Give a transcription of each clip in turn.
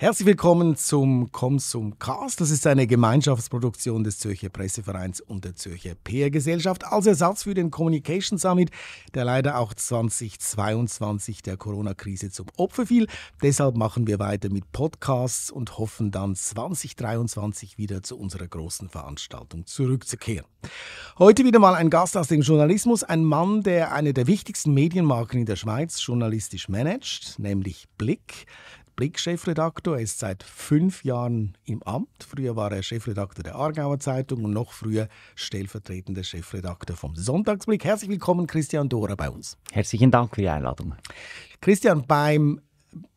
Herzlich willkommen zum Konsum Cast. Das ist eine Gemeinschaftsproduktion des Zürcher Pressevereins und der Zürcher PR Gesellschaft als Ersatz für den Communication Summit, der leider auch 2022 der Corona-Krise zum Opfer fiel. Deshalb machen wir weiter mit Podcasts und hoffen dann 2023 wieder zu unserer großen Veranstaltung zurückzukehren. Heute wieder mal ein Gast aus dem Journalismus, ein Mann, der eine der wichtigsten Medienmarken in der Schweiz journalistisch managt, nämlich Blick. Blick-Chefredaktor. Er ist seit fünf Jahren im Amt. Früher war er Chefredakteur der Aargauer Zeitung und noch früher stellvertretender Chefredakteur vom Sonntagsblick. Herzlich willkommen, Christian Dora, bei uns. Herzlichen Dank für die Einladung. Christian, beim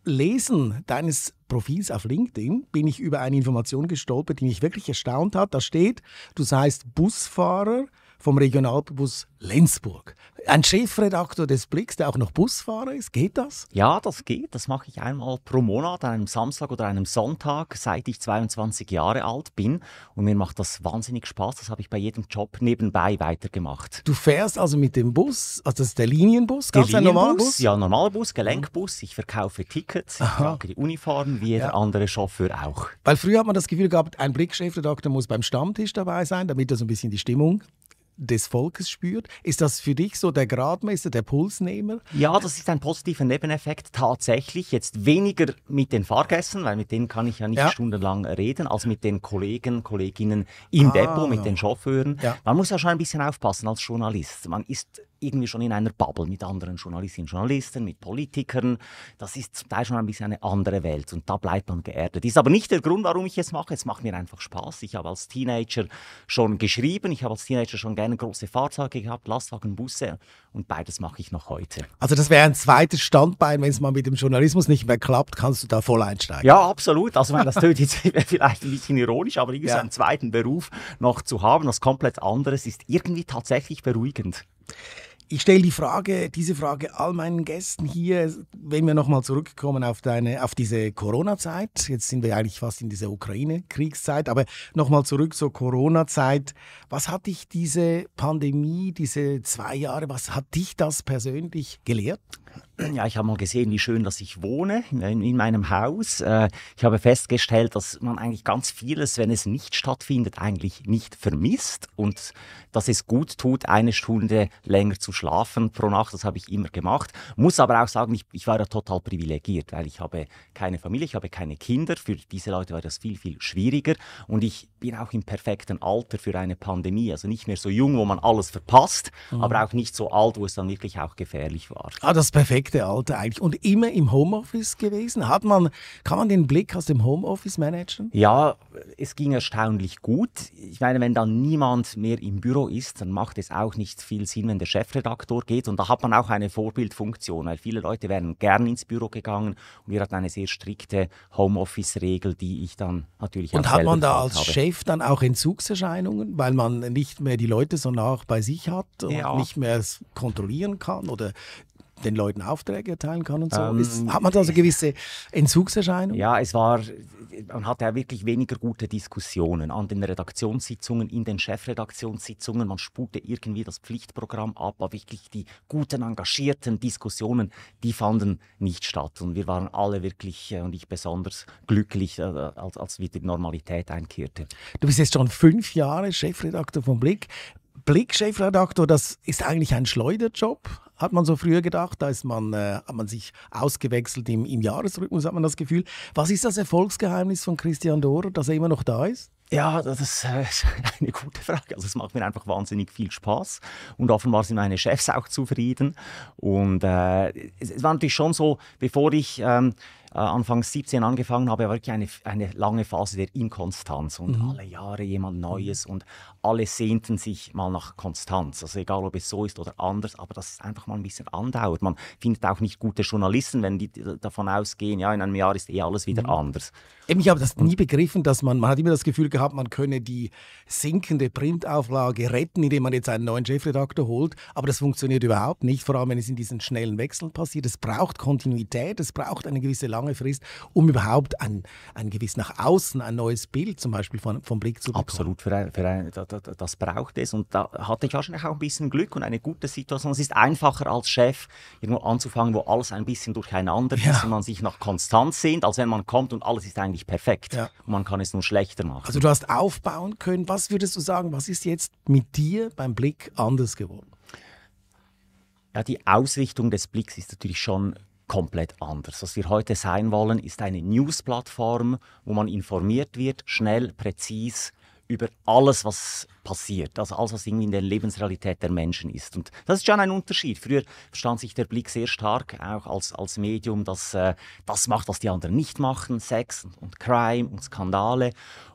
Lesen deines Profils auf LinkedIn bin ich über eine Information gestolpert, die mich wirklich erstaunt hat. Da steht, du seist Busfahrer vom Regionalbus Lenzburg. Ein Chefredakteur des Blicks, der auch noch Busfahrer ist, geht das? Ja, das geht. Das mache ich einmal pro Monat, an einem Samstag oder einem Sonntag, seit ich 22 Jahre alt bin. Und mir macht das wahnsinnig Spaß. Das habe ich bei jedem Job nebenbei weitergemacht. Du fährst also mit dem Bus, also das ist der Linienbus? Gab es einen normalen Bus? Ja, normaler Bus, Gelenkbus. Ich verkaufe Tickets, ich trage die Uniform, wie jeder ja. andere Chauffeur auch. Weil früher hat man das Gefühl gehabt, ein Blickchefredakteur muss beim Stammtisch dabei sein, damit er so ein bisschen die Stimmung des Volkes spürt. Ist das für dich so der Gradmesser, der Pulsnehmer? Ja, das ist ein positiver Nebeneffekt tatsächlich. Jetzt weniger mit den Fahrgästen, weil mit denen kann ich ja nicht ja. stundenlang reden, als mit den Kollegen, Kolleginnen im ah. Depot, mit den Chauffeuren. Ja. Man muss ja schon ein bisschen aufpassen als Journalist. Man ist irgendwie schon in einer Bubble mit anderen Journalistinnen und Journalisten, mit Politikern. Das ist zum Teil schon ein bisschen eine andere Welt und da bleibt man geerdet. Ist aber nicht der Grund, warum ich es mache. Es macht mir einfach Spaß. Ich habe als Teenager schon geschrieben, ich habe als Teenager schon gerne große Fahrzeuge gehabt, Lastwagen, Busse und beides mache ich noch heute. Also das wäre ein zweites Standbein, wenn es mal mit dem Journalismus nicht mehr klappt, kannst du da voll einsteigen. Ja, absolut. Also das tönt jetzt vielleicht ein bisschen ironisch, aber irgendwie ja. einen zweiten Beruf noch zu haben, was komplett anderes, ist irgendwie tatsächlich beruhigend. Ich stelle die Frage, diese Frage all meinen Gästen hier, wenn wir nochmal zurückkommen auf, deine, auf diese Corona-Zeit. Jetzt sind wir eigentlich fast in dieser Ukraine-Kriegszeit, aber nochmal zurück zur Corona-Zeit. Was hat dich diese Pandemie, diese zwei Jahre, was hat dich das persönlich gelehrt? Ja, ich habe mal gesehen, wie schön, dass ich wohne in, in meinem Haus. Äh, ich habe festgestellt, dass man eigentlich ganz vieles, wenn es nicht stattfindet, eigentlich nicht vermisst und dass es gut tut, eine Stunde länger zu schlafen pro Nacht. Das habe ich immer gemacht. Muss aber auch sagen, ich, ich war ja total privilegiert, weil ich habe keine Familie, ich habe keine Kinder. Für diese Leute war das viel, viel schwieriger und ich bin auch im perfekten Alter für eine Pandemie. Also nicht mehr so jung, wo man alles verpasst, mhm. aber auch nicht so alt, wo es dann wirklich auch gefährlich war. Ah, das perfekte Alter eigentlich. Und immer im Homeoffice gewesen? Hat man, kann man den Blick aus dem Homeoffice managen? Ja, es ging erstaunlich gut. Ich meine, wenn dann niemand mehr im Büro ist, dann macht es auch nicht viel Sinn, wenn der Chefredaktor geht. Und da hat man auch eine Vorbildfunktion, weil viele Leute wären gern ins Büro gegangen und wir hatten eine sehr strikte Homeoffice-Regel, die ich dann natürlich Und hat man da als habe. Chef dann auch Entzugserscheinungen, weil man nicht mehr die Leute so nach bei sich hat und ja. nicht mehr kontrollieren kann oder den Leuten Aufträge erteilen kann und so? Ähm, Ist, hat man da so gewisse Entzugserscheinungen? Ja, es war, man hatte ja wirklich weniger gute Diskussionen an den Redaktionssitzungen, in den Chefredaktionssitzungen. Man spute irgendwie das Pflichtprogramm ab, aber wirklich die guten, engagierten Diskussionen, die fanden nicht statt. Und wir waren alle wirklich, äh, und ich besonders, glücklich, äh, als, als wieder die Normalität einkehrte. Du bist jetzt schon fünf Jahre Chefredakteur vom Blick. Blick-Chefredaktor, das ist eigentlich ein Schleuderjob, hat man so früher gedacht. Da ist man, äh, hat man sich ausgewechselt im, im Jahresrhythmus, hat man das Gefühl. Was ist das Erfolgsgeheimnis von Christian Dorer, dass er immer noch da ist? Ja, das ist äh, eine gute Frage. Also es macht mir einfach wahnsinnig viel Spaß und offenbar sind meine Chefs auch zufrieden. Und äh, es, war natürlich schon so, bevor ich ähm, äh, Anfang 17 angefangen habe, war wirklich eine, eine lange Phase der Inkonstanz und mhm. alle Jahre jemand Neues und alle sehnten sich mal nach Konstanz. Also egal, ob es so ist oder anders, aber dass es einfach mal ein bisschen andauert. Man findet auch nicht gute Journalisten, wenn die davon ausgehen, ja, in einem Jahr ist eh alles wieder mhm. anders. Eben, ich habe das nie begriffen, dass man, man hat immer das Gefühl gehabt, man könne die sinkende Printauflage retten, indem man jetzt einen neuen Chefredakteur holt, aber das funktioniert überhaupt nicht, vor allem wenn es in diesen schnellen Wechseln passiert. Es braucht Kontinuität, es braucht eine gewisse lange Frist, um überhaupt ein, ein gewiss nach außen ein neues Bild zum Beispiel von, vom Blick zu bekommen. Absolut, für ein, für ein, das braucht es und da hatte ich wahrscheinlich auch ein bisschen Glück und eine gute Situation. Es ist einfacher als Chef irgendwo anzufangen, wo alles ein bisschen durcheinander ja. ist und man sich nach Konstanz sehnt, als wenn man kommt und alles ist eigentlich perfekt ja. und man kann es nur schlechter machen. Also du hast aufbauen können. Was würdest du sagen, was ist jetzt mit dir beim Blick anders geworden? Ja, die Ausrichtung des Blicks ist natürlich schon komplett anders. Was wir heute sein wollen, ist eine News-Plattform, wo man informiert wird, schnell, präzise über alles, was passiert, also alles, was irgendwie in der Lebensrealität der Menschen ist. Und das ist schon ein Unterschied. Früher verstand sich der Blick sehr stark auch als, als Medium, das äh, das macht, was die anderen nicht machen, Sex und Crime und Skandale.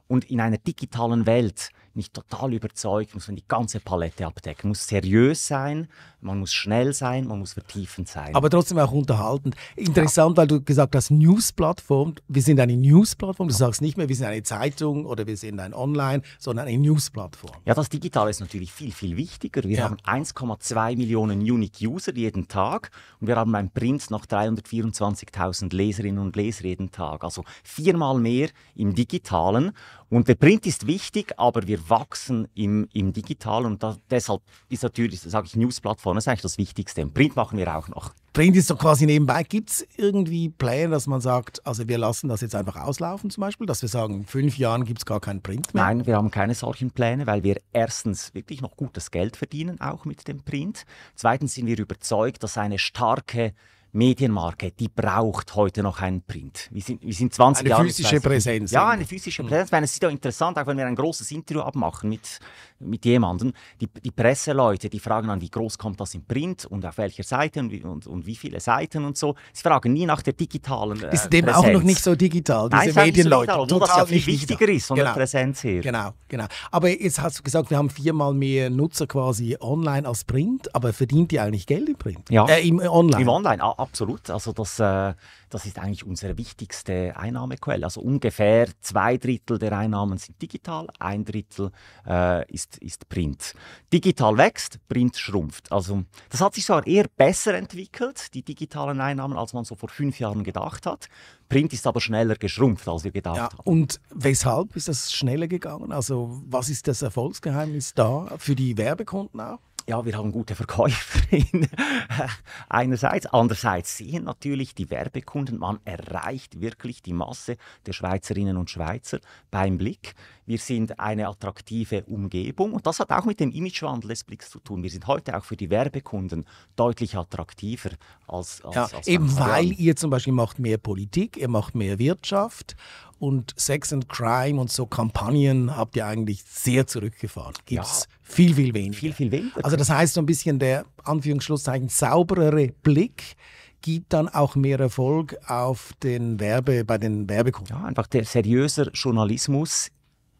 Und in einer digitalen Welt nicht total überzeugt, muss man die ganze Palette abdecken. Man muss seriös sein, man muss schnell sein, man muss vertiefend sein. Aber trotzdem auch unterhaltend. Interessant, ja. weil du gesagt hast, News-Plattform. Wir sind eine News-Plattform. Du sagst nicht mehr, wir sind eine Zeitung oder wir sind ein Online, sondern eine News-Plattform. Ja, das Digitale ist natürlich viel, viel wichtiger. Wir ja. haben 1,2 Millionen Unique-User jeden Tag und wir haben beim Print noch 324.000 Leserinnen und Leser jeden Tag. Also viermal mehr im Digitalen. Und der Print ist wichtig, aber wir wachsen im, im Digitalen und da, deshalb ist natürlich, sage ich, News-Plattform, ist eigentlich das Wichtigste. Und Print machen wir auch noch. Print ist doch quasi nebenbei. Gibt es irgendwie Pläne, dass man sagt, also wir lassen das jetzt einfach auslaufen zum Beispiel, dass wir sagen, in fünf Jahren gibt es gar keinen Print mehr? Nein, wir haben keine solchen Pläne, weil wir erstens wirklich noch gutes Geld verdienen, auch mit dem Print. Zweitens sind wir überzeugt, dass eine starke Medienmarke, die braucht heute noch einen Print. Wir sind, wir sind 20 eine Jahre... Eine physische Präsenz. Ja, eine physische. Präsenz. Mhm. Es ist ja interessant, auch wenn wir ein großes Interview abmachen mit, mit jemandem, die, die Presseleute, die fragen dann, wie groß kommt das im Print und auf welcher Seite und, und, und wie viele Seiten und so. Sie fragen nie nach der digitalen äh, Ist dem auch noch nicht so digital, diese Nein, Medienleute. So digital, Total das ja viel wichtiger ist von genau. der Präsenz her. Genau, genau. Aber jetzt hast du gesagt, wir haben viermal mehr Nutzer quasi online als Print, aber verdient ihr eigentlich Geld im Print? Ja, äh, im Online? Im Online, absolut. Also das, äh, das ist eigentlich unsere wichtigste Einnahmequelle. Also ungefähr zwei Drittel der Einnahmen sind digital, ein Drittel äh, ist, ist Print. Digital wächst, Print schrumpft. Also das hat sich zwar eher besser entwickelt, die digitalen Einnahmen, als man so vor fünf Jahren gedacht hat. Print ist aber schneller geschrumpft, als wir gedacht ja, haben. Und weshalb ist das schneller gegangen? Also was ist das Erfolgsgeheimnis da für die Werbekunden auch? Ja, wir haben gute Verkäuferin einerseits. Andererseits sehen natürlich die Werbekunden, man erreicht wirklich die Masse der Schweizerinnen und Schweizer beim Blick. Wir sind eine attraktive Umgebung und das hat auch mit dem Imagewandel des Blicks zu tun. Wir sind heute auch für die Werbekunden deutlich attraktiver als, als, ja, als eben weil ihr zum Beispiel macht mehr Politik, ihr macht mehr Wirtschaft und Sex and Crime und so Kampagnen habt ihr eigentlich sehr zurückgefahren. Gibt es ja, viel, viel weniger. Viel, viel weniger. Also das heißt so ein bisschen der Anführungsschlusszeichen sauberere Blick gibt dann auch mehr Erfolg auf den Werbe, bei den Werbekunden. Ja, einfach der seriöse Journalismus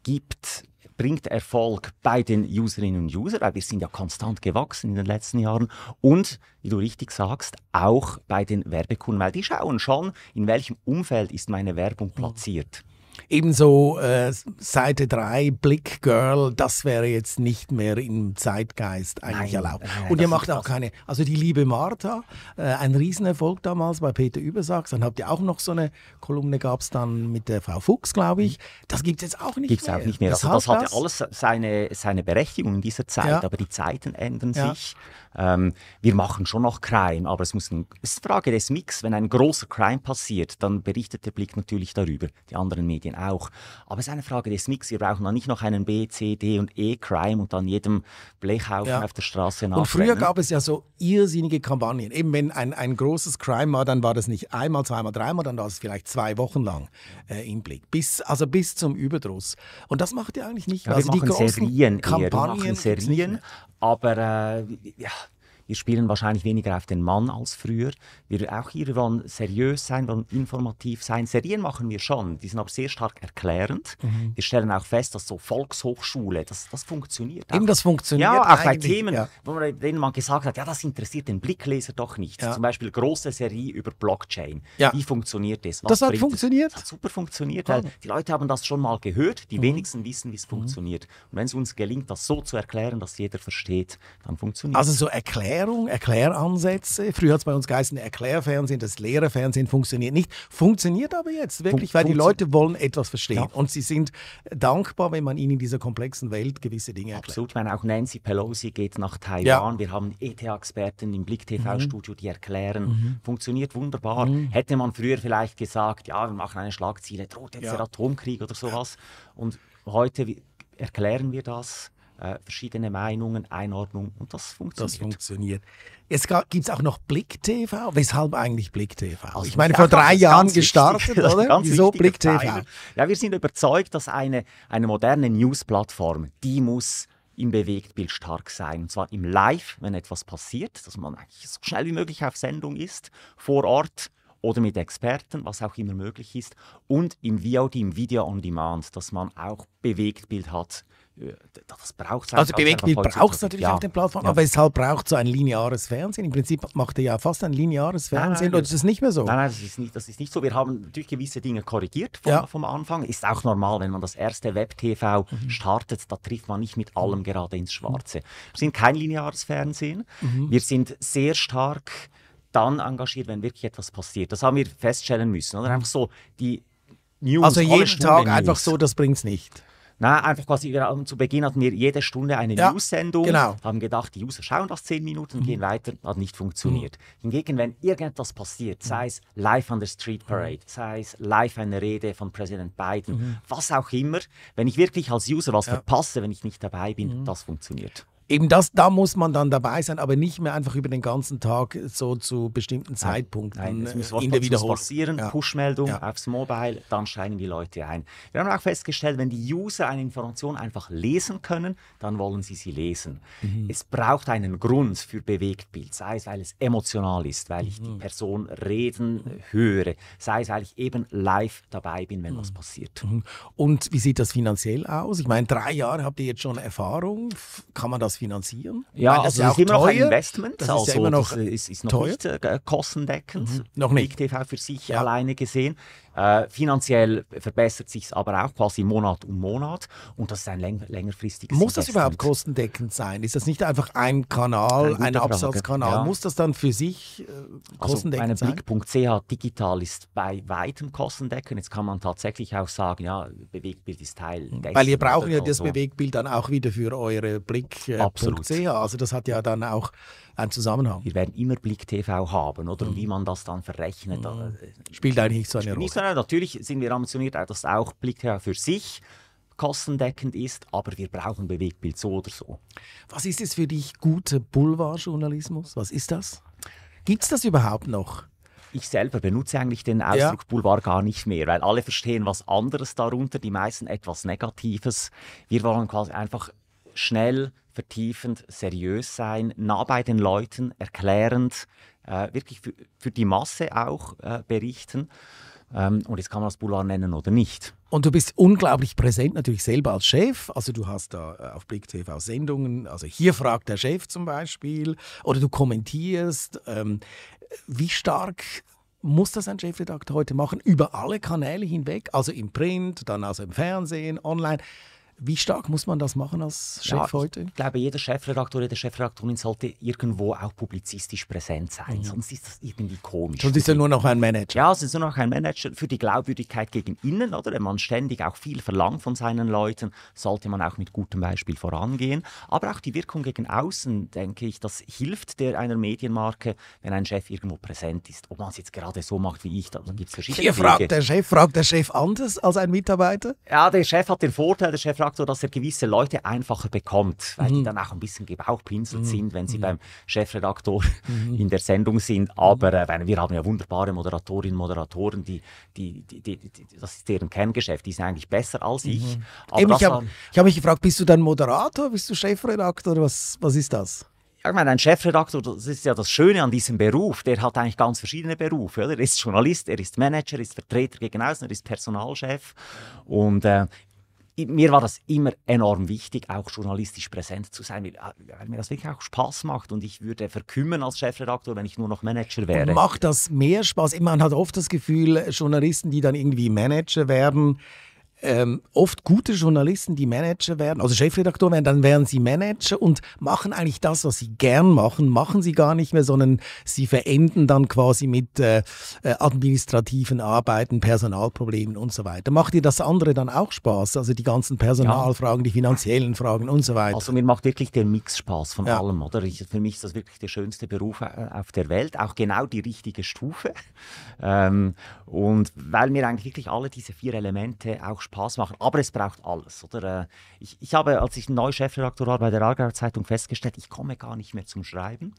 gibt bringt Erfolg bei den Userinnen und Usern, weil wir sind ja konstant gewachsen in den letzten Jahren und, wie du richtig sagst, auch bei den Werbekunden, weil die schauen schon, in welchem Umfeld ist meine Werbung platziert. Ebenso äh, Seite 3, Blick Girl, das wäre jetzt nicht mehr im Zeitgeist eigentlich Nein, erlaubt. Äh, und ihr macht auch keine, also die liebe Martha, äh, ein Riesenerfolg damals bei Peter Übersachs. Dann habt ihr auch noch so eine Kolumne, gab es dann mit der Frau Fuchs, glaube ich. Das gibt es jetzt auch nicht gibt's mehr. Gibt es auch nicht mehr. Also das hat ja alles seine, seine Berechtigung in dieser Zeit, ja. aber die Zeiten ändern ja. sich. Ähm, wir machen schon noch Crime, aber es, muss ein, es ist eine Frage des Mix. Wenn ein großer Crime passiert, dann berichtet der Blick natürlich darüber, die anderen Medien auch. Aber es ist eine Frage des Mix. Wir brauchen dann nicht noch einen B, C, D und E Crime und dann jedem Blechhaufen ja. auf der Straße nach. Und früher gab es ja so irrsinnige Kampagnen. Eben wenn ein, ein großes Crime war, dann war das nicht einmal, zweimal, dreimal, dann war es vielleicht zwei Wochen lang äh, im Blick. Bis, also bis zum Überdruss. Und das macht ihr eigentlich nicht. Ja, also wir machen Serien Kampagnen. Wir machen Serien, aber äh, ja, wir spielen wahrscheinlich weniger auf den Mann als früher. Wir auch hier wollen seriös sein, wollen informativ sein. Serien machen wir schon, die sind aber sehr stark erklärend. Mhm. Wir stellen auch fest, dass so Volkshochschule, das, das funktioniert. Eben, das funktioniert. Ja, auch bei Themen, ja. wo man, denen man gesagt hat, ja, das interessiert den Blickleser doch nicht. Ja. Zum Beispiel große Serie über Blockchain. Ja. Wie funktioniert das? Was das hat funktioniert? Das hat super funktioniert, weil die Leute haben das schon mal gehört. Die mhm. wenigsten wissen, wie es mhm. funktioniert. Und wenn es uns gelingt, das so zu erklären, dass jeder versteht, dann funktioniert Also so erklären Erklärung, Erkläransätze. Früher hat es bei uns geheißen, Erklärfernsehen, das Lehrerfernsehen funktioniert nicht. Funktioniert aber jetzt wirklich, Fun weil die Leute wollen etwas verstehen. Ja. Und sie sind dankbar, wenn man ihnen in dieser komplexen Welt gewisse Dinge erklärt. Absolut. Ich meine, auch Nancy Pelosi geht nach Taiwan. Ja. Wir haben ETH-Experten im Blick TV-Studio, die erklären. Mhm. Funktioniert wunderbar. Mhm. Hätte man früher vielleicht gesagt, ja, wir machen eine Schlagziele, droht jetzt ja. der Atomkrieg oder sowas. Und heute erklären wir das äh, verschiedene Meinungen, Einordnung und das funktioniert. Das funktioniert. Jetzt gibt es auch noch Blick TV. Weshalb eigentlich Blick TV? Also ich meine, vor drei Jahren gestartet, wichtig, oder? Wieso Blick TV? Teil. Ja, wir sind überzeugt, dass eine, eine moderne News-Plattform, die muss im Bewegtbild stark sein. Und zwar im Live, wenn etwas passiert, dass man eigentlich so schnell wie möglich auf Sendung ist, vor Ort oder mit Experten, was auch immer möglich ist. Und im VOD, im Video on Demand, dass man auch Bewegtbild hat das braucht Also Bewegtbild braucht es natürlich ja. auf den Plattformen, ja. aber weshalb braucht so ein lineares Fernsehen? Im Prinzip macht er ja fast ein lineares Fernsehen, nein, nein, oder ist das nicht mehr so? Nein, nein, das ist nicht, das ist nicht so. Wir haben natürlich gewisse Dinge korrigiert vom, ja. vom Anfang. Ist auch normal, wenn man das erste Web-TV mhm. startet, da trifft man nicht mit allem gerade ins Schwarze. Wir sind kein lineares Fernsehen. Mhm. Wir sind sehr stark dann engagiert, wenn wirklich etwas passiert. Das haben wir feststellen müssen. Oder einfach so die News. Also jeden Tag News. einfach so, das bringt es nicht. Na, einfach quasi, wir, zu Beginn hatten wir jede Stunde eine ja, News-Sendung, genau. haben gedacht, die User schauen das zehn Minuten, mhm. gehen weiter, hat nicht funktioniert. Mhm. Hingegen, wenn irgendetwas passiert, sei es live an der Street Parade, mhm. sei es live eine Rede von Präsident Biden, mhm. was auch immer, wenn ich wirklich als User was ja. verpasse, wenn ich nicht dabei bin, mhm. das funktioniert. Eben das, da muss man dann dabei sein, aber nicht mehr einfach über den ganzen Tag so zu bestimmten Zeitpunkten Nein, es muss in der Wiederholung. passieren, ja. Push-Meldung ja. aufs Mobile, dann steigen die Leute ein. Wir haben auch festgestellt, wenn die User eine Information einfach lesen können, dann wollen sie sie lesen. Mhm. Es braucht einen Grund für Bewegtbild, sei es, weil es emotional ist, weil ich die mhm. Person reden höre, sei es, weil ich eben live dabei bin, wenn mhm. was passiert. Mhm. Und wie sieht das finanziell aus? Ich meine, drei Jahre habt ihr jetzt schon Erfahrung. Kann man das finanzieren? Ja, das also ist immer teuer. noch ein Investment. Das also, ist, ja immer noch das ist, ist noch nicht äh, kostendeckend. Mhm. Noch nicht. TV für sich ja. alleine gesehen. Äh, finanziell verbessert sich es aber auch quasi Monat um Monat und das ist ein läng längerfristiges Muss das überhaupt kostendeckend sein? Ist das nicht einfach ein Kanal, ein Absatzkanal? Ja. Muss das dann für sich äh, also kostendeckend also sein? Blick.ch digital ist bei weitem kostendeckend. Jetzt kann man tatsächlich auch sagen, ja, Bewegtbild ist Teil dessen. Weil ihr braucht ja das so. Bewegtbild dann auch wieder für eure Blick.ch. Äh, also das hat ja dann auch einen Zusammenhang. Wir werden immer Blick TV haben, oder? Mhm. Wie man das dann verrechnet. Mhm. Spielt eigentlich nicht so eine Rolle. So, natürlich sind wir ambitioniert, dass auch Blick TV für sich kostendeckend ist, aber wir brauchen Bewegtbild so oder so. Was ist es für dich guter Boulevardjournalismus? Was ist das? Gibt es das überhaupt noch? Ich selber benutze eigentlich den Ausdruck ja. Boulevard gar nicht mehr, weil alle verstehen was anderes darunter, die meisten etwas Negatives. Wir wollen quasi einfach schnell, vertiefend, seriös sein, nah bei den Leuten, erklärend, äh, wirklich für, für, die Masse auch äh, berichten. Ähm, und jetzt kann man das Boulevard nennen oder nicht. Und du bist unglaublich präsent, natürlich selber als Chef. Also du hast da äh, auf Blick TV Sendungen, also hier fragt der Chef zum Beispiel, oder du kommentierst. Ähm, wie stark muss das ein Chefredakteur heute machen? Über alle Kanäle hinweg, also im Print, dann also im Fernsehen, online. Wie stark muss man das machen als Chef ja, heute? Ich glaube, jeder Chefredakteur, jede Chefredaktorin sollte irgendwo auch publizistisch präsent sein. Mhm. Sonst ist das irgendwie komisch. Sonst ist er nur noch ein Manager. Ja, es ist nur noch ein Manager für die Glaubwürdigkeit gegen innen, oder? Wenn man ständig auch viel verlangt von seinen Leuten, sollte man auch mit gutem Beispiel vorangehen. Aber auch die Wirkung gegen außen, denke ich, das hilft der einer Medienmarke, wenn ein Chef irgendwo präsent ist. Ob man es jetzt gerade so macht wie ich, da gibt es verschiedene Hier fragt der Chef, fragt der Chef anders als ein Mitarbeiter? Ja, der Chef hat den Vorteil, der Chef Chefredakteur, dass er gewisse Leute einfacher bekommt, weil mhm. die dann auch ein bisschen gebauchpinselt mhm. sind, wenn sie mhm. beim Chefredaktor mhm. in der Sendung sind. Aber äh, wir haben ja wunderbare Moderatorinnen und Moderatoren, die, die, die, die, das ist deren Kerngeschäft, die sind eigentlich besser als ich. Mhm. Eben, ich habe hab mich gefragt, bist du dann Moderator, bist du Chefredaktor, was, was ist das? ich meine, ein Chefredakteur, das ist ja das Schöne an diesem Beruf, der hat eigentlich ganz verschiedene Berufe. Oder? Er ist Journalist, er ist Manager, er ist Vertreter gegen außen, er ist Personalchef. Und äh, mir war das immer enorm wichtig, auch journalistisch präsent zu sein, weil, äh, weil, mir das wirklich auch Spaß macht und ich würde verkümmern als Chefredakteur, wenn ich nur noch Manager wäre. Und macht das mehr Spaß? Man hat oft das Gefühl, Journalisten, die dann irgendwie Manager werden, ähm, oft gute Journalisten, die Manager werden, also Chefredaktor werden, dann werden sie Manager und machen eigentlich das, was sie gern machen, machen sie gar nicht mehr, sondern sie verenden dann quasi mit äh, äh administrativen Arbeiten, Personalproblemen und so weiter. Macht dir das andere dann auch Spaß? Also die ganzen Personalfragen, ja. die finanziellen Fragen und so weiter. Also mir macht wirklich der Mix Spaß von ja. allem, oder? Ich, für mich ist das wirklich der schönste Beruf äh, auf der Welt, auch genau die richtige Stufe. Ähm, und weil mir eigentlich wirklich alle diese vier Elemente auch Spaß machen. Aber es braucht alles. Oder? Äh, ich, ich habe, als ich neu Chefredaktor war bei der Aargauer Zeitung, festgestellt, ich komme gar nicht mehr zum Schreiben.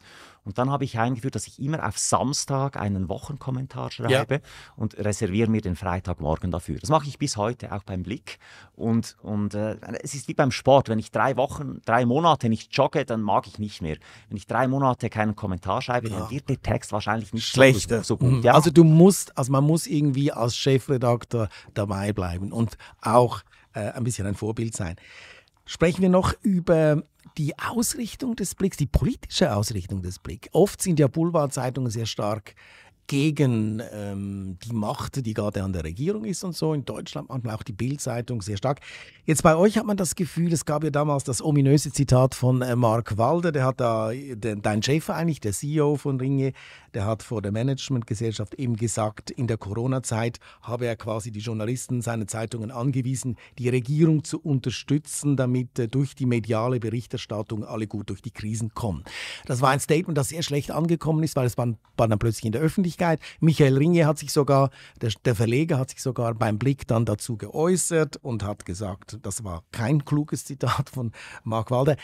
Und dann habe ich eingeführt, dass ich immer auf Samstag einen Wochenkommentar schreibe ja. und reserviere mir den Freitagmorgen dafür. Das mache ich bis heute auch beim Blick. Und, und äh, es ist wie beim Sport. Wenn ich drei Wochen, drei Monate nicht jogge, dann mag ich nicht mehr. Wenn ich drei Monate keinen Kommentar schreibe, ja. dann wird der Text wahrscheinlich nicht Schlechter. so, gut. Mhm. Ja. Also du musst, also man muss irgendwie als Chefredakteur dabei bleiben und auch äh, ein bisschen ein Vorbild sein. Sprechen wir noch über die Ausrichtung des Blicks, die politische Ausrichtung des Blicks. Oft sind ja Boulevardzeitungen sehr stark gegen ähm, die Macht, die gerade an der Regierung ist und so. In Deutschland manchmal auch die Bildzeitung sehr stark. Jetzt bei euch hat man das Gefühl, es gab ja damals das ominöse Zitat von äh, Mark Walder, der hat da, der, dein Chef eigentlich, der CEO von Ringe, der hat vor der Managementgesellschaft eben gesagt, in der Corona-Zeit habe er quasi die Journalisten seiner Zeitungen angewiesen, die Regierung zu unterstützen, damit äh, durch die mediale Berichterstattung alle gut durch die Krisen kommen. Das war ein Statement, das sehr schlecht angekommen ist, weil es war, war dann plötzlich in der Öffentlichkeit Öffentlichkeit. Michael Ringe hat sich sogar, der, der Verleger hat sich sogar beim Blick dann dazu geäußert und hat gesagt, das war kein kluges Zitat von Mark Walder.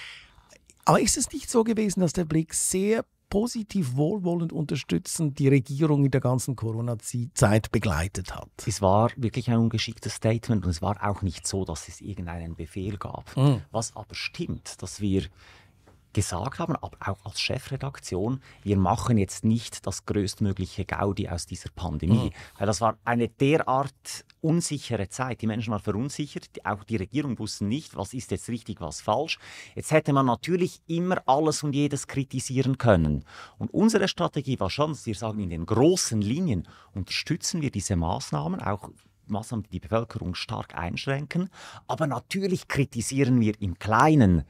Aber ist es nicht so gewesen, dass der Blick sehr positiv wohlwollend unterstützend die Regierung in der ganzen Corona-Zeit begleitet hat. Es war wirklich ein ungeschicktes Statement und es war auch nicht so, dass es irgendeinen Befehl gab. Mhm. Was aber stimmt, dass wir gesagt haben, aber auch als Chefredaktion, wir machen jetzt nicht das größtmögliche Gaudi aus dieser Pandemie. Mhm. Weil das war eine derart unsichere Zeit. Die Menschen waren verunsichert, auch die Regierung wusste nicht, was ist jetzt richtig, was falsch. Jetzt hätte man natürlich immer alles und jedes kritisieren können. Und unsere Strategie war schon, dass wir sagen, in den großen Linien unterstützen wir diese Maßnahmen, auch Maßnahmen, die die Bevölkerung stark einschränken. Aber natürlich kritisieren wir im Kleinen.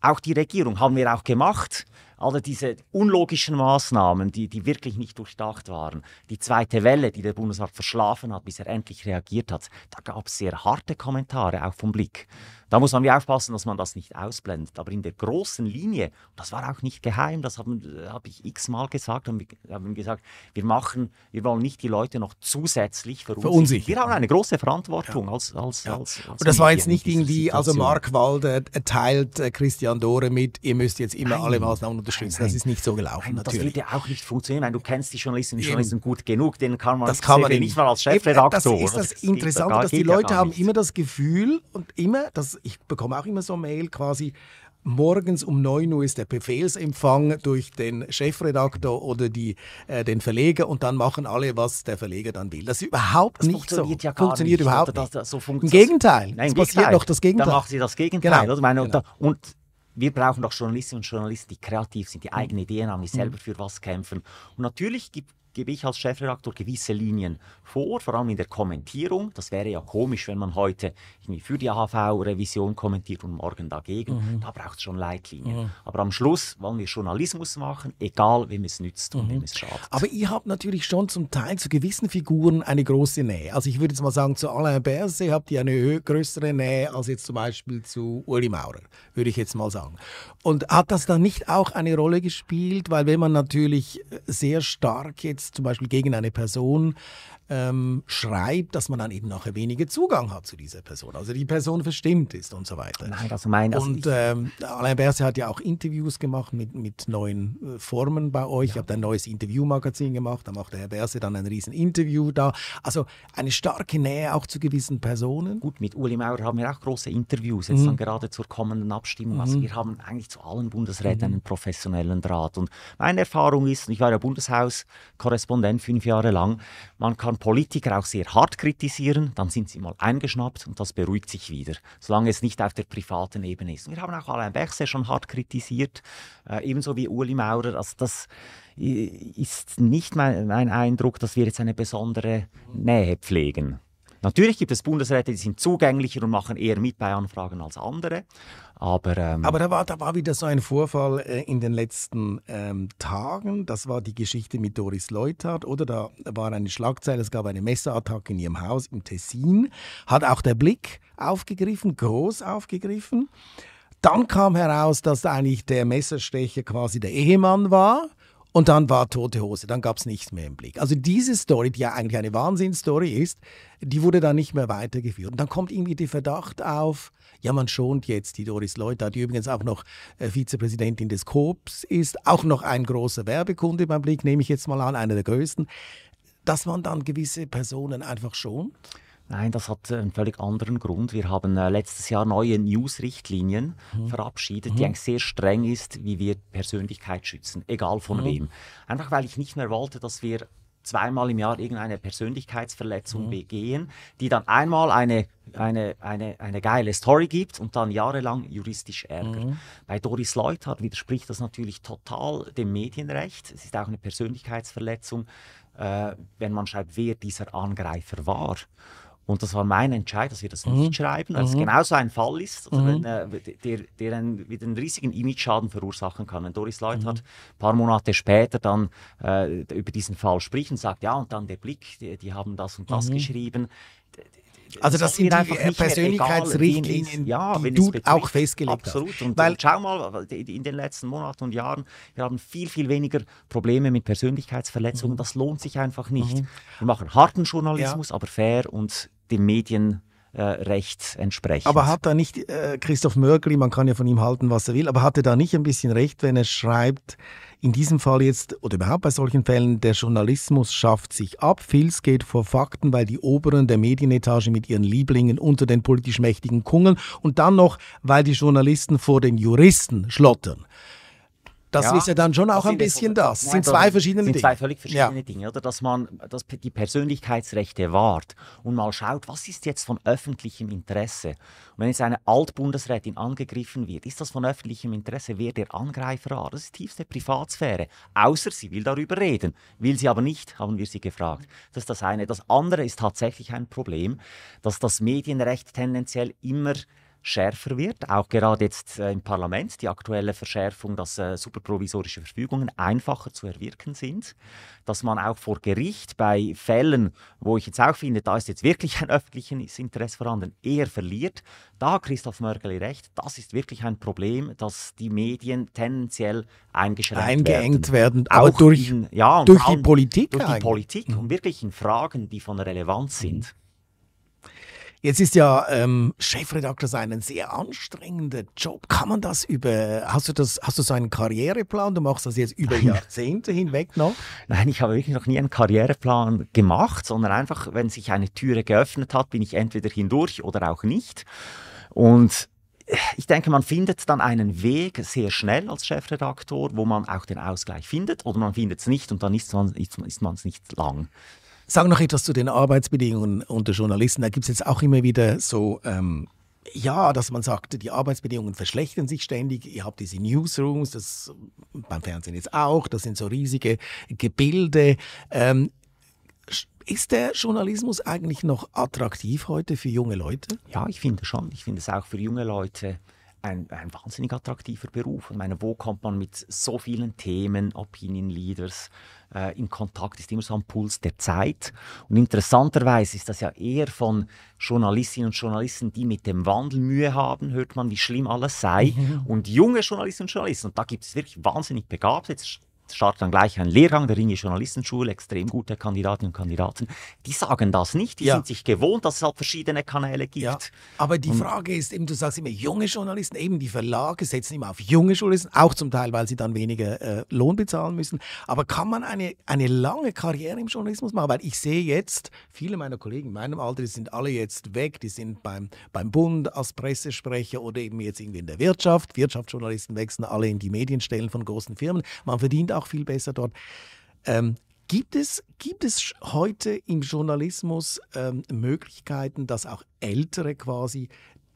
Auch die Regierung haben wir auch gemacht. Alle diese unlogischen Maßnahmen, die, die wirklich nicht durchdacht waren. Die zweite Welle, die der Bundesrat verschlafen hat, bis er endlich reagiert hat. Da gab es sehr harte Kommentare, auch vom Blick. Da muss man wie aufpassen, dass man das nicht ausblendet. Aber in der großen Linie, das war auch nicht geheim, das habe hab ich x-mal gesagt, haben wir gesagt, wir machen, wir wollen nicht die Leute noch zusätzlich verunsichern. verunsichern. Wir haben eine große Verantwortung ja. als, als, ja. als, als, Und das war jetzt nicht irgendwie, also Mark Walde erteilt äh, Christian Dore mit, ihr müsst jetzt immer nein. alle Maßnahmen unterstützen. Nein. Das ist nicht so gelaufen, nein. Das würde auch nicht funktionieren, weil du kennst die Journalistinnen und Journalisten gut genug, denen kann man, das kann man nicht mal als Chefredakteur. Das ist das, das Interessante, dass die Leute haben immer das Gefühl und immer, dass ich bekomme auch immer so eine Mail quasi, morgens um 9 Uhr ist der Befehlsempfang durch den Chefredaktor oder die, äh, den Verleger und dann machen alle, was der Verleger dann will. Das ist überhaupt das nicht funktioniert so. Ja funktioniert nicht, überhaupt das, das, so Im Gegenteil. Nein, es passiert noch das Gegenteil. Dann macht sie das Gegenteil. Genau. Meine, genau. und, wir brauchen doch Journalistinnen und Journalisten, die kreativ sind, die mhm. eigene Ideen haben, die selber mhm. für was kämpfen. Und natürlich gibt gebe ich als Chefredakteur gewisse Linien vor, vor allem in der Kommentierung. Das wäre ja komisch, wenn man heute für die AHV-Revision kommentiert und morgen dagegen. Mhm. Da braucht es schon Leitlinien. Mhm. Aber am Schluss wollen wir Journalismus machen, egal wem es nützt und mhm. wem es schadet. Aber ihr habt natürlich schon zum Teil zu gewissen Figuren eine große Nähe. Also ich würde jetzt mal sagen, zu Alain Berset habt ihr eine größere Nähe als jetzt zum Beispiel zu Uli Maurer, würde ich jetzt mal sagen. Und hat das dann nicht auch eine Rolle gespielt? Weil wenn man natürlich sehr stark jetzt jetzt zum Beispiel gegen eine Person ähm, schreibt, dass man dann eben nachher weniger Zugang hat zu dieser Person. Also die Person verstimmt ist und so weiter. Nein, also mein, also und ähm, Alain Berset hat ja auch Interviews gemacht mit, mit neuen äh, Formen bei euch. Ja. Ihr habt ein neues Interviewmagazin gemacht, da macht der Herr Berset dann ein riesen Interview da. Also eine starke Nähe auch zu gewissen Personen. Gut, mit Uli Maurer haben wir auch große Interviews, jetzt mhm. dann gerade zur kommenden Abstimmung. Also mhm. Also wir haben eigentlich zu allen Bundesräten mhm. einen professionellen Draht. Und meine Erfahrung ist, ich war ja Bundeshauskorrespondent fünf Jahre lang, man kann Politiker auch sehr hart kritisieren, dann sind sie mal eingeschnappt und das beruhigt sich wieder, solange es nicht auf der privaten Ebene ist. wir haben auch Alain Berset schon hart kritisiert, äh, ebenso wie Uli Maurer. Also das ist nicht mein, mein Eindruck, dass wir jetzt eine besondere Nähe pflegen. Natürlich gibt es Bundesräte, die sind zugänglicher und machen eher mit bei Anfragen als andere. Aber, ähm, Aber da, war, da war wieder so ein Vorfall äh, in den letzten ähm, Tagen. Das war die Geschichte mit Doris Leuthard, oder? Da war eine Schlagzeile, es gab eine Messerattacke in ihrem Haus im Tessin. Hat auch der Blick aufgegriffen, groß aufgegriffen. Dann kam heraus, dass eigentlich der Messerstecher quasi der Ehemann war. Und dann war tote Hose, dann gab es nichts mehr im Blick. Also diese Story, die ja eigentlich eine Wahnsinnsstory ist, die wurde dann nicht mehr weitergeführt. Und dann kommt irgendwie der Verdacht auf, ja, man schont jetzt die Doris Leuthard, die übrigens auch noch äh, Vizepräsidentin des Koops ist, auch noch ein großer Werbekunde beim Blick, nehme ich jetzt mal an, einer der größten, dass man dann gewisse Personen einfach schont. Nein, das hat einen völlig anderen Grund. Wir haben äh, letztes Jahr neue News-Richtlinien mhm. verabschiedet, die mhm. eigentlich sehr streng ist, wie wir Persönlichkeit schützen, egal von mhm. wem. Einfach weil ich nicht mehr wollte, dass wir zweimal im Jahr irgendeine Persönlichkeitsverletzung mhm. begehen, die dann einmal eine, eine, eine, eine geile Story gibt und dann jahrelang juristisch ärgert. Mhm. Bei Doris Leuthard widerspricht das natürlich total dem Medienrecht. Es ist auch eine Persönlichkeitsverletzung, äh, wenn man schreibt, wer dieser Angreifer war. Und das war mein Entscheid, dass wir das nicht mhm. schreiben, weil es mhm. genau so ein Fall ist, also mhm. wenn, äh, der, der einen, einen riesigen Image-Schaden verursachen kann. Wenn Doris Leuthard mhm. ein paar Monate später dann äh, über diesen Fall spricht und sagt, ja, und dann der Blick, die, die haben das und das mhm. geschrieben. Also das sind die Persönlichkeitsrichtlinien, ja, die du auch festgelegt Absolut. hast. Absolut. Und, schau mal, in den letzten Monaten und Jahren, wir haben viel, viel weniger Probleme mit Persönlichkeitsverletzungen. Mhm. Das lohnt sich einfach nicht. Mhm. Wir machen harten Journalismus, ja. aber fair und dem Medienrecht äh, entsprechend. Aber hat da nicht äh, Christoph Mörgli, man kann ja von ihm halten, was er will, aber hat er da nicht ein bisschen recht, wenn er schreibt, in diesem Fall jetzt oder überhaupt bei solchen Fällen, der Journalismus schafft sich ab, Filz geht vor Fakten, weil die Oberen der Medienetage mit ihren Lieblingen unter den politisch Mächtigen kungeln und dann noch, weil die Journalisten vor den Juristen schlottern. Das ja, ist ja dann schon auch ein bisschen das. Das sind zwei verschiedene sind Dinge. zwei völlig verschiedene ja. Dinge, oder? Dass man dass die Persönlichkeitsrechte wahrt und mal schaut, was ist jetzt von öffentlichem Interesse. Und wenn jetzt eine Altbundesrätin angegriffen wird, ist das von öffentlichem Interesse, wer der Angreifer war? Das ist tiefste Privatsphäre. Außer sie will darüber reden. Will sie aber nicht, haben wir sie gefragt. Das ist das eine. Das andere ist tatsächlich ein Problem, dass das Medienrecht tendenziell immer schärfer wird, auch gerade jetzt äh, im Parlament, die aktuelle Verschärfung, dass äh, superprovisorische Verfügungen einfacher zu erwirken sind, dass man auch vor Gericht bei Fällen, wo ich jetzt auch finde, da ist jetzt wirklich ein öffentliches Interesse vorhanden, eher verliert. Da hat Christoph Mörgeli recht, das ist wirklich ein Problem, dass die Medien tendenziell eingeschränkt Eingeengt werden, werden auch durch, in, ja, durch die Politik. Durch die Politik mhm. und wirklich in Fragen, die von Relevanz sind. Jetzt ist ja ähm, Chefredakteur sein ein sehr anstrengender Job. Kann man das über, hast du das, hast du so einen Karriereplan? Du machst das jetzt über Jahrzehnte hinweg noch? Nein, ich habe wirklich noch nie einen Karriereplan gemacht, sondern einfach, wenn sich eine Türe geöffnet hat, bin ich entweder hindurch oder auch nicht. Und ich denke, man findet dann einen Weg sehr schnell als Chefredaktor, wo man auch den Ausgleich findet, oder man findet es nicht und dann ist man es nicht lang. Sag noch etwas zu den Arbeitsbedingungen unter Journalisten. Da gibt es jetzt auch immer wieder so, ähm, ja, dass man sagt, die Arbeitsbedingungen verschlechtern sich ständig. Ihr habt diese Newsrooms, das beim Fernsehen jetzt auch, das sind so riesige Gebilde. Ähm, ist der Journalismus eigentlich noch attraktiv heute für junge Leute? Ja, ich finde schon. Ich finde es auch für junge Leute ein, ein wahnsinnig attraktiver Beruf. Ich meine, wo kommt man mit so vielen Themen, Opinion Leaders, äh, in Kontakt, ist immer so am Puls der Zeit. Und interessanterweise ist das ja eher von Journalistinnen und Journalisten, die mit dem Wandel Mühe haben, hört man, wie schlimm alles sei. Mhm. Und junge Journalistinnen und Journalisten, und da gibt es wirklich wahnsinnig Begabte, jetzt startet dann gleich ein Lehrgang der Ringe Journalistenschule, extrem gute Kandidatinnen und Kandidaten. Die sagen das nicht, die ja. sind sich gewohnt, dass es halt verschiedene Kanäle gibt. Ja, aber die und Frage ist eben, du sagst immer junge Journalisten, eben die Verlage setzen immer auf junge Journalisten, auch zum Teil, weil sie dann weniger äh, Lohn bezahlen müssen. Aber kann man eine, eine lange Karriere im Journalismus machen? Weil ich sehe jetzt, viele meiner Kollegen in meinem Alter, die sind alle jetzt weg, die sind beim, beim Bund als Pressesprecher oder eben jetzt irgendwie in der Wirtschaft. Wirtschaftsjournalisten wechseln alle in die Medienstellen von großen Firmen. Man verdient auch auch viel besser dort. Ähm, gibt, es, gibt es heute im Journalismus ähm, Möglichkeiten, dass auch Ältere quasi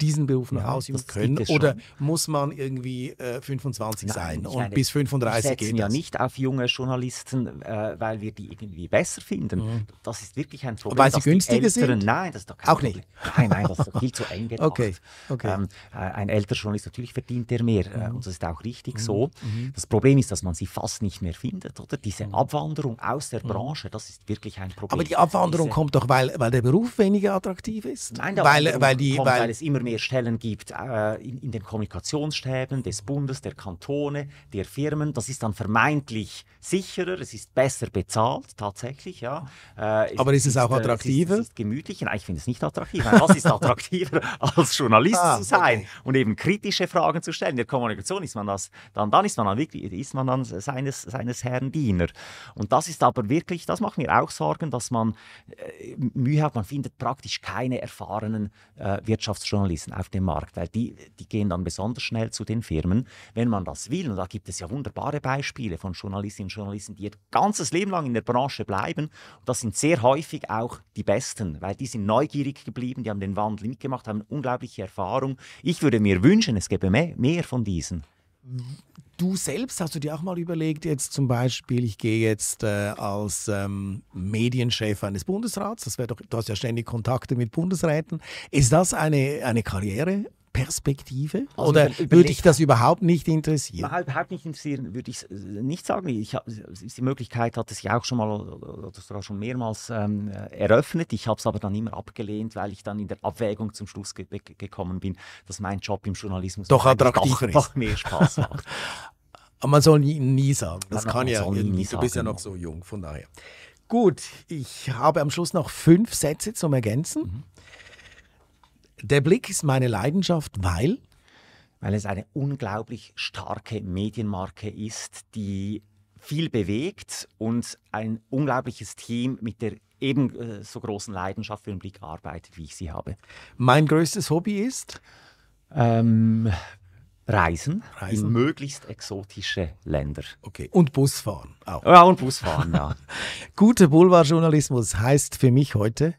diesen Beruf noch ja, ausüben können? Oder muss man irgendwie äh, 25 Nein, sein und meine, bis 35 wir geht ja nicht auf junge Journalisten, äh, weil wir die irgendwie besser finden. Mhm. Das ist wirklich ein Problem. Weil sie günstiger Älteren, sind? Nein, das ist doch kein Auch Problem. nicht? Nein, nein, das ist viel zu eng gedacht. Okay, okay. Ähm, äh, ein älterer Journalist, natürlich verdient er mehr äh, mhm. und das ist auch richtig mhm. so. Mhm. Das Problem ist, dass man sie fast nicht mehr findet, oder? Diese mhm. Abwanderung aus der mhm. Branche, das ist wirklich ein Problem. Aber die Abwanderung Diese, kommt doch, weil, weil der Beruf weniger attraktiv ist? Nein, weil, weil, die, kommt, weil, weil es immer mehr Stellen gibt äh, in, in, den Kommunikationsstäben des Bundes, der Kantone, der Firmen. Das ist dann vermeintlich sicherer, es ist besser bezahlt, tatsächlich. Ja. Äh, Aber ist es auch attraktiver? Es ist, es ist gemütlicher. Nein, ich finde es nicht attraktiv. Was ist attraktiver, als Journalist ah, zu sein okay. und eben kritische Fragen zu stellen? In der Kommunikation ist man das, dann, dann ist man dann wirklich, ist man dann seines, seines Herrn Diener. Und das ist aber wirklich, das macht mir auch Sorgen, dass man äh, Mühe hat, man findet praktisch keine erfahrenen äh, Wirtschaftsjournalisten auf dem Markt, weil die, die gehen dann besonders schnell zu den Firmen, wenn man das will. Und da gibt es ja wunderbare Beispiele von Journalistinnen und Journalisten, die ihr ganzes Leben lang in der Branche bleiben. Und das sind sehr häufig auch die Besten, weil die sind neugierig geblieben, die haben den Wandel mitgemacht, haben unglaubliche Erfahrung. Ich würde mir wünschen, es gäbe mehr, mehr von diesen. Du selbst hast du dir auch mal überlegt, jetzt zum Beispiel, ich gehe jetzt äh, als ähm, Medienchef eines Bundesrats, das doch, du hast ja ständig Kontakte mit Bundesräten. Ist das eine, eine Karriere? Perspektive? Also Oder würde dich das überhaupt nicht interessieren? Überhaupt nicht interessieren, würde ich nicht sagen. Ich hab, die Möglichkeit hat es ja auch schon mal oder sogar schon mehrmals ähm, eröffnet. Ich habe es aber dann immer abgelehnt, weil ich dann in der Abwägung zum Schluss ge gekommen bin, dass mein Job im Journalismus doch attraktiver ist. Doch mehr Spaß macht. aber man soll nie, nie sagen. Das man kann ja irgendwie. Du bist ja noch so jung, von daher. Gut, ich habe am Schluss noch fünf Sätze zum Ergänzen. Mhm. Der Blick ist meine Leidenschaft, weil? Weil es eine unglaublich starke Medienmarke ist, die viel bewegt und ein unglaubliches Team mit der eben äh, so großen Leidenschaft für den Blick arbeitet, wie ich sie habe. Mein größtes Hobby ist? Ähm, Reisen, Reisen, in möglichst exotische Länder. Okay. Und Busfahren auch. Ja, und Busfahren, ja. Guter Boulevardjournalismus heißt für mich heute?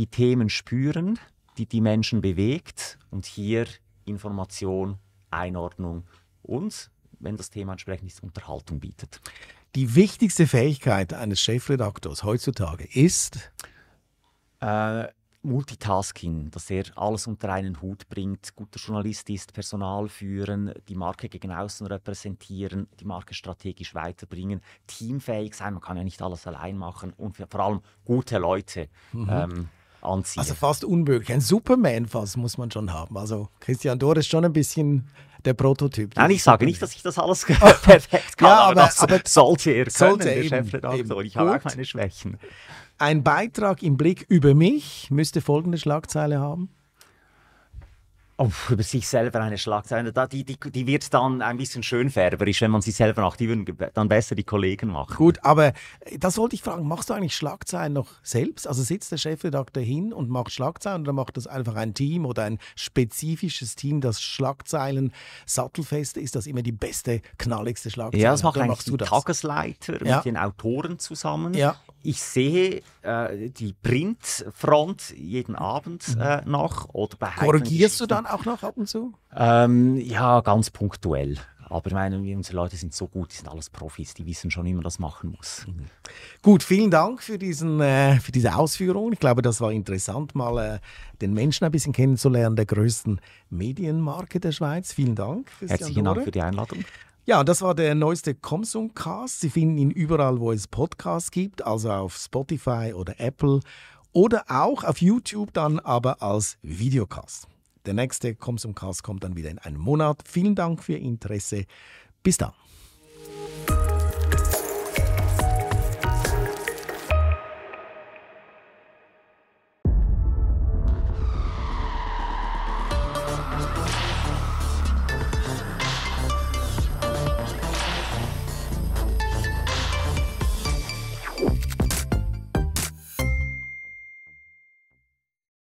Die Themen spüren, die die Menschen bewegt und hier Information, Einordnung und, wenn das Thema entsprechend ist, Unterhaltung bietet. Die wichtigste Fähigkeit eines Chefredaktors heutzutage ist? Äh, Multitasking, dass er alles unter einen Hut bringt, guter Journalist ist, Personal führen, die Marke gegen außen repräsentieren, die Marke strategisch weiterbringen, teamfähig sein, man kann ja nicht alles allein machen und vor allem gute Leute. Mhm. Ähm, anziehen. Also fast unmöglich. Ein Superman fast muss man schon haben. Also Christian Dohr ist schon ein bisschen der Prototyp. Nein, ich sage nicht, dass ich das alles perfekt kann, ja, aber, aber, das aber sollte er können, sollte der Chefredakteur. Ich habe auch meine Schwächen. Ein Beitrag im Blick über mich müsste folgende Schlagzeile haben. Über sich selber eine Schlagzeile, die, die, die wird dann ein bisschen schönfärberisch, wenn man sie selber macht. Die würden dann besser die Kollegen machen. Gut, aber äh, das wollte ich fragen, machst du eigentlich Schlagzeilen noch selbst? Also sitzt der Chefredakteur hin und macht Schlagzeilen oder macht das einfach ein Team oder ein spezifisches Team, das Schlagzeilen sattelfest ist, das immer die beste, knalligste Schlagzeile Ja, das macht eigentlich der Tagesleiter ja. mit den Autoren zusammen. Ja. Ich sehe äh, die Printfront jeden Abend mhm. äh, noch. Oder bei Korrigierst du dann auch noch ab und zu? Ähm, ja, ganz punktuell. Aber ich meine, unsere Leute sind so gut, die sind alles Profis, die wissen schon, wie man das machen muss. Mhm. Gut, vielen Dank für, diesen, äh, für diese Ausführungen. Ich glaube, das war interessant, mal äh, den Menschen ein bisschen kennenzulernen, der größten Medienmarke der Schweiz. Vielen Dank. Herzlichen Dank für die Einladung. Ja, das war der neueste Comsum-Cast. Sie finden ihn überall, wo es Podcasts gibt, also auf Spotify oder Apple oder auch auf YouTube, dann aber als Videocast. Der nächste Comsum-Cast kommt dann wieder in einem Monat. Vielen Dank für Ihr Interesse. Bis dann.